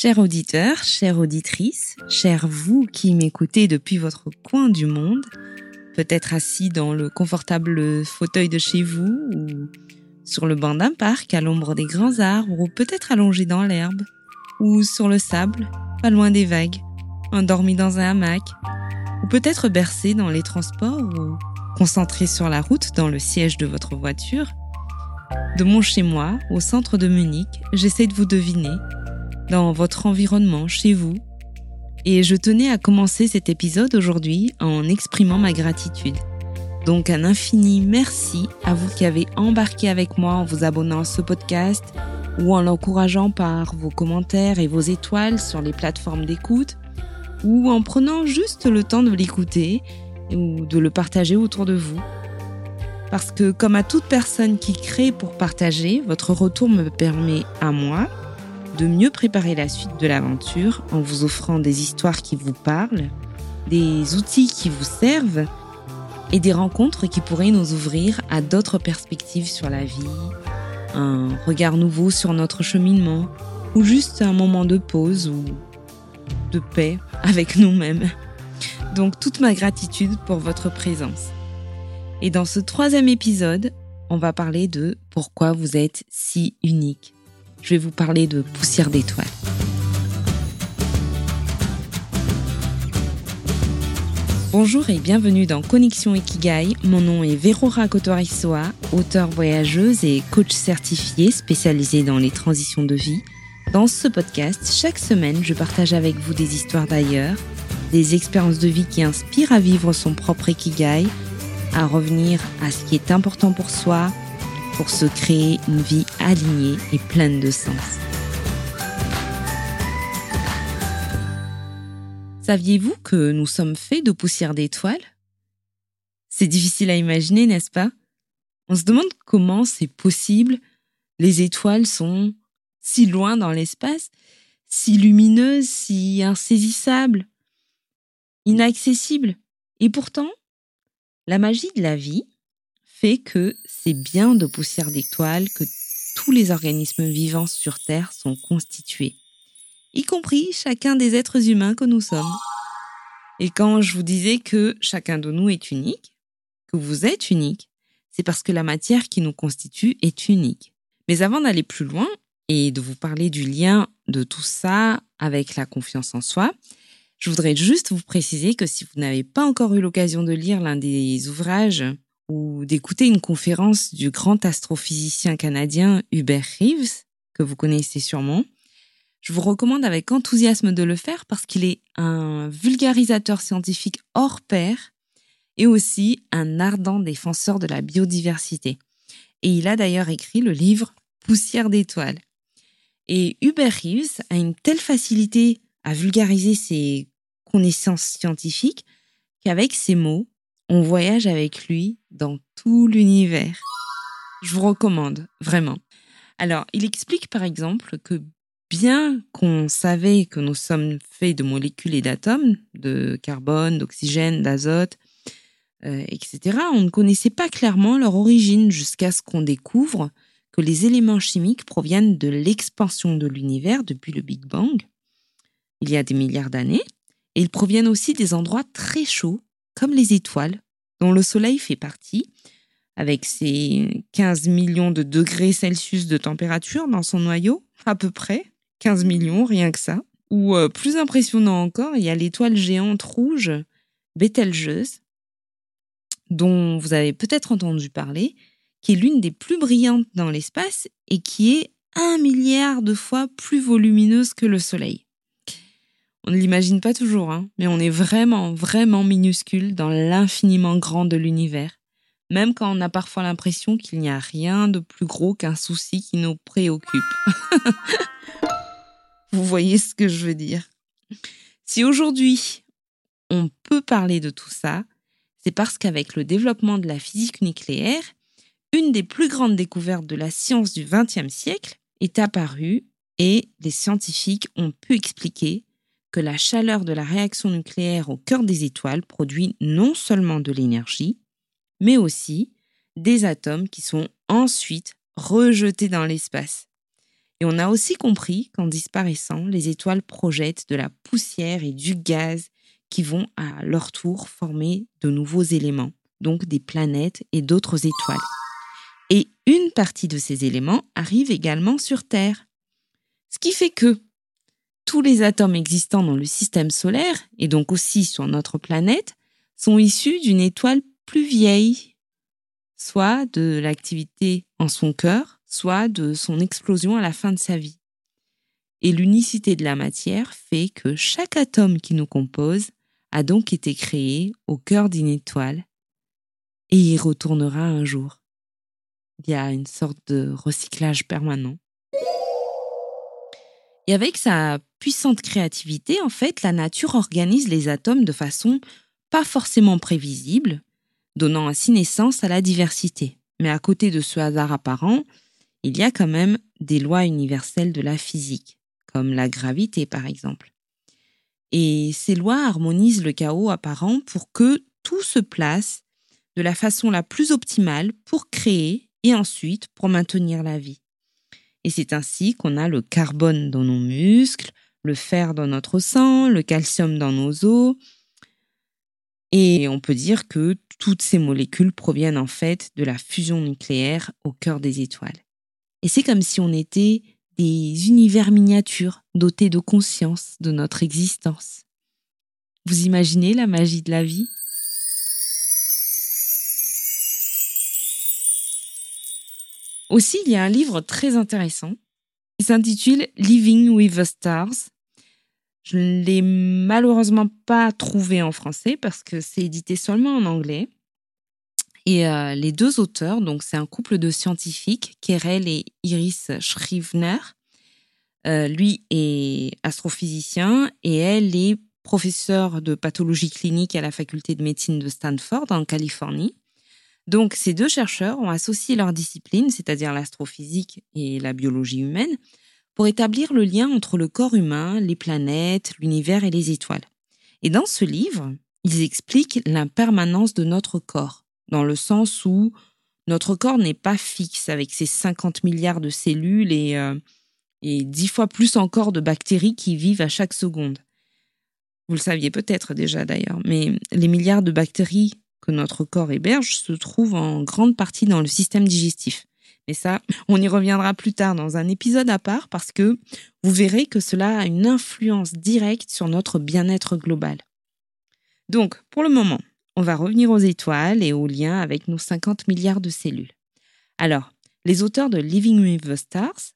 Chers auditeurs, chères auditrices, chers vous qui m'écoutez depuis votre coin du monde, peut-être assis dans le confortable fauteuil de chez vous ou sur le banc d'un parc à l'ombre des grands arbres ou peut-être allongé dans l'herbe ou sur le sable, pas loin des vagues, endormi dans un hamac ou peut-être bercé dans les transports ou concentré sur la route dans le siège de votre voiture. De mon chez moi, au centre de Munich, j'essaie de vous deviner dans votre environnement, chez vous. Et je tenais à commencer cet épisode aujourd'hui en exprimant ma gratitude. Donc un infini merci à vous qui avez embarqué avec moi en vous abonnant à ce podcast ou en l'encourageant par vos commentaires et vos étoiles sur les plateformes d'écoute ou en prenant juste le temps de l'écouter ou de le partager autour de vous. Parce que comme à toute personne qui crée pour partager, votre retour me permet à moi de mieux préparer la suite de l'aventure en vous offrant des histoires qui vous parlent, des outils qui vous servent et des rencontres qui pourraient nous ouvrir à d'autres perspectives sur la vie, un regard nouveau sur notre cheminement ou juste un moment de pause ou de paix avec nous-mêmes. Donc toute ma gratitude pour votre présence. Et dans ce troisième épisode, on va parler de pourquoi vous êtes si unique je vais vous parler de poussière d'étoiles. Bonjour et bienvenue dans Connexion Ikigai. Mon nom est Verora Kotorisoa, auteure voyageuse et coach certifié spécialisée dans les transitions de vie. Dans ce podcast, chaque semaine, je partage avec vous des histoires d'ailleurs, des expériences de vie qui inspirent à vivre son propre Ikigai, à revenir à ce qui est important pour soi, pour se créer une vie alignée et pleine de sens. Saviez-vous que nous sommes faits de poussière d'étoiles? C'est difficile à imaginer, n'est-ce pas? On se demande comment c'est possible. Les étoiles sont si loin dans l'espace, si lumineuses, si insaisissables, inaccessibles. Et pourtant, la magie de la vie, fait que c'est bien de poussière d'étoiles que tous les organismes vivants sur Terre sont constitués, y compris chacun des êtres humains que nous sommes. Et quand je vous disais que chacun de nous est unique, que vous êtes unique, c'est parce que la matière qui nous constitue est unique. Mais avant d'aller plus loin et de vous parler du lien de tout ça avec la confiance en soi, je voudrais juste vous préciser que si vous n'avez pas encore eu l'occasion de lire l'un des ouvrages ou d'écouter une conférence du grand astrophysicien canadien Hubert Reeves, que vous connaissez sûrement. Je vous recommande avec enthousiasme de le faire parce qu'il est un vulgarisateur scientifique hors pair et aussi un ardent défenseur de la biodiversité. Et il a d'ailleurs écrit le livre Poussière d'étoiles. Et Hubert Reeves a une telle facilité à vulgariser ses connaissances scientifiques qu'avec ses mots, on voyage avec lui dans tout l'univers. Je vous recommande, vraiment. Alors, il explique par exemple que bien qu'on savait que nous sommes faits de molécules et d'atomes, de carbone, d'oxygène, d'azote, euh, etc., on ne connaissait pas clairement leur origine jusqu'à ce qu'on découvre que les éléments chimiques proviennent de l'expansion de l'univers depuis le Big Bang, il y a des milliards d'années, et ils proviennent aussi des endroits très chauds comme les étoiles, dont le Soleil fait partie, avec ses 15 millions de degrés Celsius de température dans son noyau, à peu près, 15 millions, rien que ça. Ou euh, plus impressionnant encore, il y a l'étoile géante rouge Betelgeuse, dont vous avez peut-être entendu parler, qui est l'une des plus brillantes dans l'espace et qui est un milliard de fois plus volumineuse que le Soleil. On ne l'imagine pas toujours, hein, mais on est vraiment, vraiment minuscule dans l'infiniment grand de l'univers, même quand on a parfois l'impression qu'il n'y a rien de plus gros qu'un souci qui nous préoccupe. Vous voyez ce que je veux dire Si aujourd'hui on peut parler de tout ça, c'est parce qu'avec le développement de la physique nucléaire, une des plus grandes découvertes de la science du XXe siècle est apparue et les scientifiques ont pu expliquer que la chaleur de la réaction nucléaire au cœur des étoiles produit non seulement de l'énergie, mais aussi des atomes qui sont ensuite rejetés dans l'espace. Et on a aussi compris qu'en disparaissant, les étoiles projettent de la poussière et du gaz qui vont à leur tour former de nouveaux éléments, donc des planètes et d'autres étoiles. Et une partie de ces éléments arrive également sur Terre. Ce qui fait que tous les atomes existants dans le système solaire, et donc aussi sur notre planète, sont issus d'une étoile plus vieille, soit de l'activité en son cœur, soit de son explosion à la fin de sa vie. Et l'unicité de la matière fait que chaque atome qui nous compose a donc été créé au cœur d'une étoile et y retournera un jour. Il y a une sorte de recyclage permanent. Et avec sa puissante créativité, en fait, la nature organise les atomes de façon pas forcément prévisible, donnant ainsi naissance à la diversité. Mais à côté de ce hasard apparent, il y a quand même des lois universelles de la physique, comme la gravité par exemple. Et ces lois harmonisent le chaos apparent pour que tout se place de la façon la plus optimale pour créer et ensuite pour maintenir la vie. Et c'est ainsi qu'on a le carbone dans nos muscles, le fer dans notre sang, le calcium dans nos os. Et on peut dire que toutes ces molécules proviennent en fait de la fusion nucléaire au cœur des étoiles. Et c'est comme si on était des univers miniatures dotés de conscience de notre existence. Vous imaginez la magie de la vie? Aussi, il y a un livre très intéressant qui s'intitule Living with the Stars. Je ne l'ai malheureusement pas trouvé en français parce que c'est édité seulement en anglais. Et euh, les deux auteurs, donc c'est un couple de scientifiques, Kerel et Iris Schrivner. Euh, lui est astrophysicien et elle est professeure de pathologie clinique à la faculté de médecine de Stanford en Californie. Donc ces deux chercheurs ont associé leurs disciplines, c'est-à-dire l'astrophysique et la biologie humaine, pour établir le lien entre le corps humain, les planètes, l'univers et les étoiles. Et dans ce livre, ils expliquent l'impermanence de notre corps dans le sens où notre corps n'est pas fixe avec ses 50 milliards de cellules et, euh, et 10 fois plus encore de bactéries qui vivent à chaque seconde. Vous le saviez peut-être déjà d'ailleurs, mais les milliards de bactéries notre corps héberge se trouvent en grande partie dans le système digestif. Mais ça, on y reviendra plus tard dans un épisode à part parce que vous verrez que cela a une influence directe sur notre bien-être global. Donc, pour le moment, on va revenir aux étoiles et aux liens avec nos 50 milliards de cellules. Alors, les auteurs de Living with the Stars,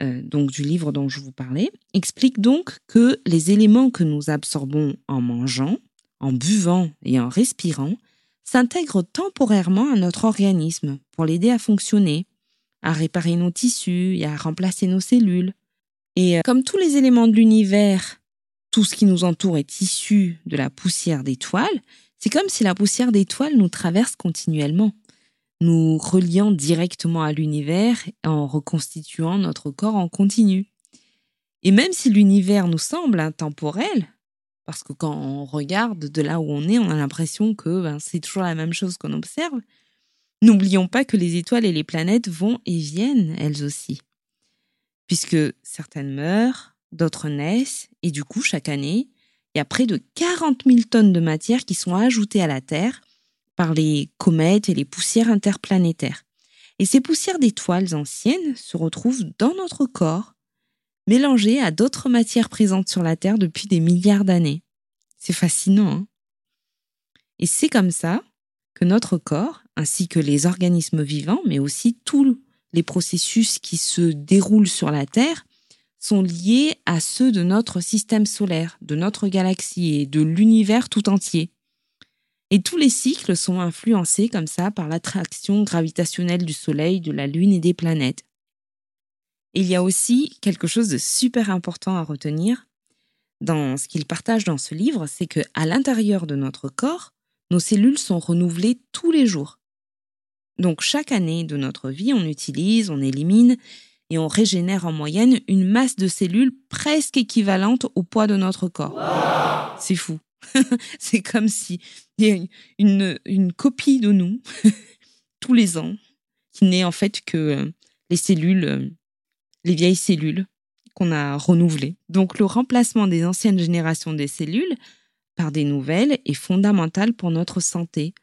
euh, donc du livre dont je vous parlais, expliquent donc que les éléments que nous absorbons en mangeant, en buvant et en respirant s'intègrent temporairement à notre organisme pour l'aider à fonctionner, à réparer nos tissus et à remplacer nos cellules. Et euh, comme tous les éléments de l'univers, tout ce qui nous entoure est issu de la poussière d'étoiles, c'est comme si la poussière d'étoiles nous traverse continuellement, nous reliant directement à l'univers en reconstituant notre corps en continu. Et même si l'univers nous semble intemporel, parce que quand on regarde de là où on est, on a l'impression que ben, c'est toujours la même chose qu'on observe, n'oublions pas que les étoiles et les planètes vont et viennent elles aussi. Puisque certaines meurent, d'autres naissent, et du coup, chaque année, il y a près de 40 000 tonnes de matière qui sont ajoutées à la Terre par les comètes et les poussières interplanétaires. Et ces poussières d'étoiles anciennes se retrouvent dans notre corps, mélangées à d'autres matières présentes sur la Terre depuis des milliards d'années. C'est fascinant. Hein et c'est comme ça que notre corps, ainsi que les organismes vivants, mais aussi tous les processus qui se déroulent sur la Terre, sont liés à ceux de notre système solaire, de notre galaxie et de l'univers tout entier. Et tous les cycles sont influencés comme ça par l'attraction gravitationnelle du Soleil, de la Lune et des planètes. Il y a aussi quelque chose de super important à retenir dans ce qu'il partage dans ce livre, c'est que à l'intérieur de notre corps, nos cellules sont renouvelées tous les jours. Donc chaque année de notre vie, on utilise, on élimine et on régénère en moyenne une masse de cellules presque équivalente au poids de notre corps. C'est fou. c'est comme si il y a une, une, copie de nous tous les ans qui n'est en fait que euh, les cellules euh, les vieilles cellules qu'on a renouvelées. Donc le remplacement des anciennes générations des cellules par des nouvelles est fondamental pour notre santé.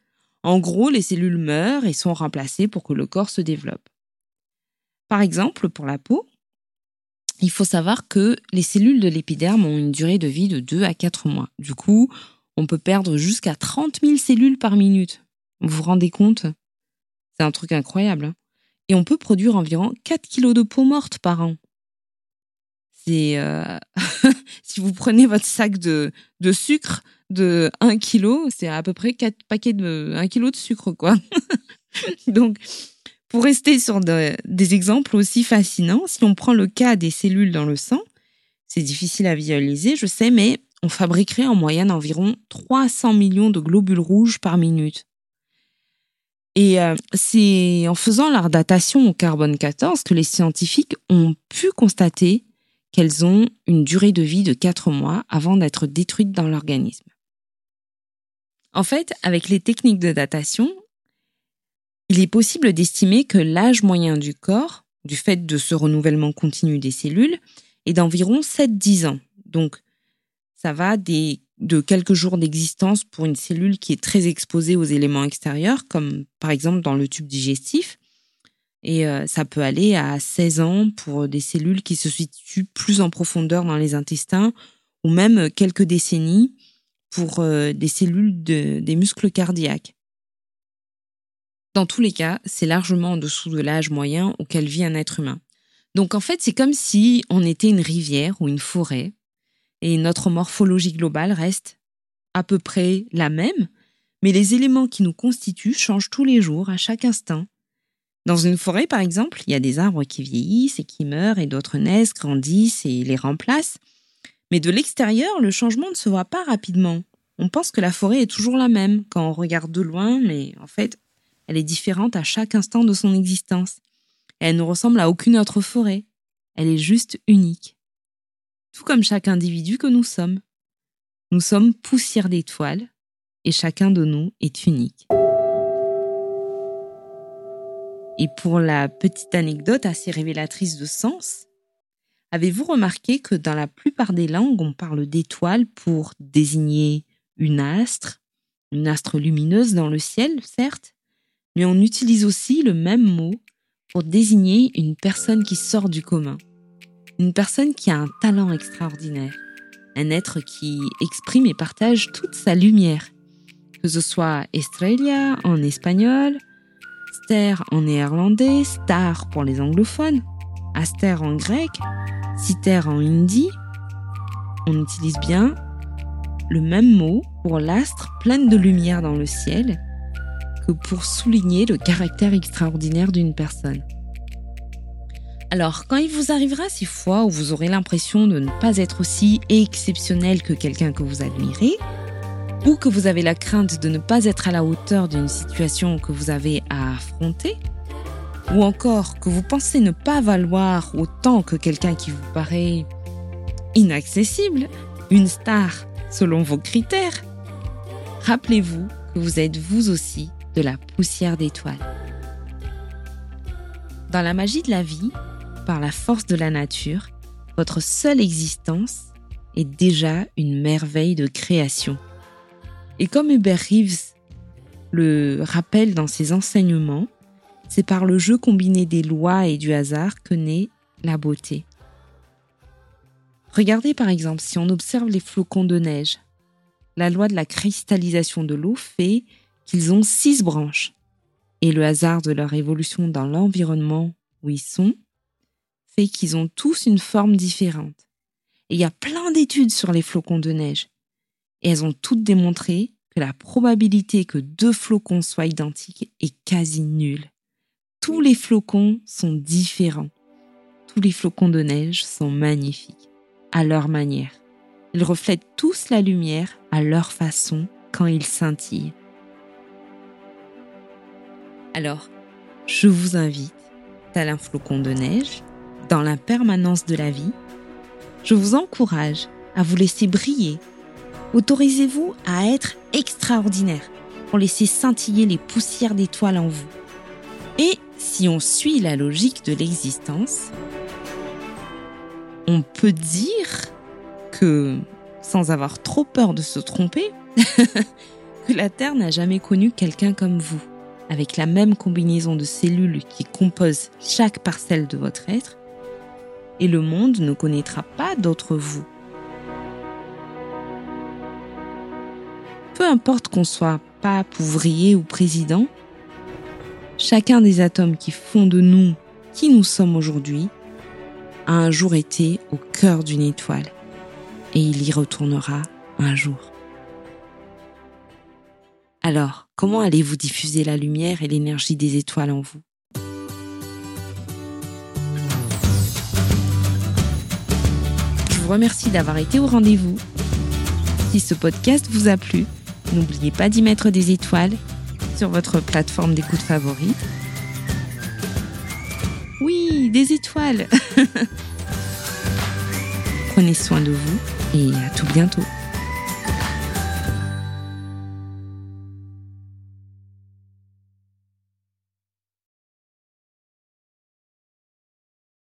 En gros, les cellules meurent et sont remplacées pour que le corps se développe. Par exemple, pour la peau, il faut savoir que les cellules de l'épiderme ont une durée de vie de 2 à 4 mois. Du coup, on peut perdre jusqu'à 30 000 cellules par minute. Vous vous rendez compte? C'est un truc incroyable. Hein. Et on peut produire environ 4 kilos de peau morte par an. C'est euh, si vous prenez votre sac de, de sucre de 1 kg, c'est à peu près 4 paquets de 1 kg de sucre, quoi. Donc, pour rester sur des exemples aussi fascinants, si on prend le cas des cellules dans le sang, c'est difficile à visualiser, je sais, mais on fabriquerait en moyenne environ 300 millions de globules rouges par minute. Et euh, c'est en faisant leur datation au carbone 14 que les scientifiques ont pu constater qu'elles ont une durée de vie de 4 mois avant d'être détruites dans l'organisme. En fait, avec les techniques de datation, il est possible d'estimer que l'âge moyen du corps, du fait de ce renouvellement continu des cellules, est d'environ 7-10 ans. Donc, ça va des, de quelques jours d'existence pour une cellule qui est très exposée aux éléments extérieurs, comme par exemple dans le tube digestif. Et euh, ça peut aller à 16 ans pour des cellules qui se situent plus en profondeur dans les intestins, ou même quelques décennies pour euh, des cellules des muscles cardiaques. Dans tous les cas, c'est largement en dessous de l'âge moyen auquel vit un être humain. Donc en fait, c'est comme si on était une rivière ou une forêt, et notre morphologie globale reste à peu près la même, mais les éléments qui nous constituent changent tous les jours, à chaque instant. Dans une forêt, par exemple, il y a des arbres qui vieillissent et qui meurent, et d'autres naissent, grandissent et les remplacent. Mais de l'extérieur, le changement ne se voit pas rapidement. On pense que la forêt est toujours la même quand on regarde de loin, mais en fait, elle est différente à chaque instant de son existence. elle ne ressemble à aucune autre forêt. Elle est juste unique. Tout comme chaque individu que nous sommes. Nous sommes poussière d'étoiles et chacun de nous est unique. Et pour la petite anecdote assez révélatrice de sens, avez-vous remarqué que dans la plupart des langues, on parle d'étoiles pour désigner une astre, une astre lumineuse dans le ciel, certes, mais on utilise aussi le même mot pour désigner une personne qui sort du commun, une personne qui a un talent extraordinaire, un être qui exprime et partage toute sa lumière, que ce soit Estrella en espagnol, Ster en néerlandais, Star pour les anglophones, Aster en grec, Citer en hindi, on utilise bien le même mot pour l'astre pleine de lumière dans le ciel pour souligner le caractère extraordinaire d'une personne. Alors, quand il vous arrivera ces fois où vous aurez l'impression de ne pas être aussi exceptionnel que quelqu'un que vous admirez, ou que vous avez la crainte de ne pas être à la hauteur d'une situation que vous avez à affronter, ou encore que vous pensez ne pas valoir autant que quelqu'un qui vous paraît inaccessible, une star selon vos critères, rappelez-vous que vous êtes vous aussi de la poussière d'étoiles. Dans la magie de la vie, par la force de la nature, votre seule existence est déjà une merveille de création. Et comme Hubert Reeves le rappelle dans ses enseignements, c'est par le jeu combiné des lois et du hasard que naît la beauté. Regardez par exemple si on observe les flocons de neige. La loi de la cristallisation de l'eau fait qu'ils ont six branches, et le hasard de leur évolution dans l'environnement où ils sont qu'ils ont tous une forme différente. Et il y a plein d'études sur les flocons de neige, et elles ont toutes démontré que la probabilité que deux flocons soient identiques est quasi nulle. Tous les flocons sont différents. Tous les flocons de neige sont magnifiques, à leur manière. Ils reflètent tous la lumière à leur façon quand ils scintillent. Alors, je vous invite, tel un flocon de neige, dans l'impermanence de la vie, je vous encourage à vous laisser briller. Autorisez-vous à être extraordinaire pour laisser scintiller les poussières d'étoiles en vous. Et si on suit la logique de l'existence, on peut dire que, sans avoir trop peur de se tromper, que la Terre n'a jamais connu quelqu'un comme vous, avec la même combinaison de cellules qui composent chaque parcelle de votre être, et le monde ne connaîtra pas d'autre vous. Peu importe qu'on soit pape, ouvrier ou président, chacun des atomes qui font de nous qui nous sommes aujourd'hui a un jour été au cœur d'une étoile et il y retournera un jour. Alors, comment allez-vous diffuser la lumière et l'énergie des étoiles en vous? Vous remercie d'avoir été au rendez-vous. Si ce podcast vous a plu, n'oubliez pas d'y mettre des étoiles sur votre plateforme d'écoute favorite. Oui, des étoiles Prenez soin de vous et à tout bientôt.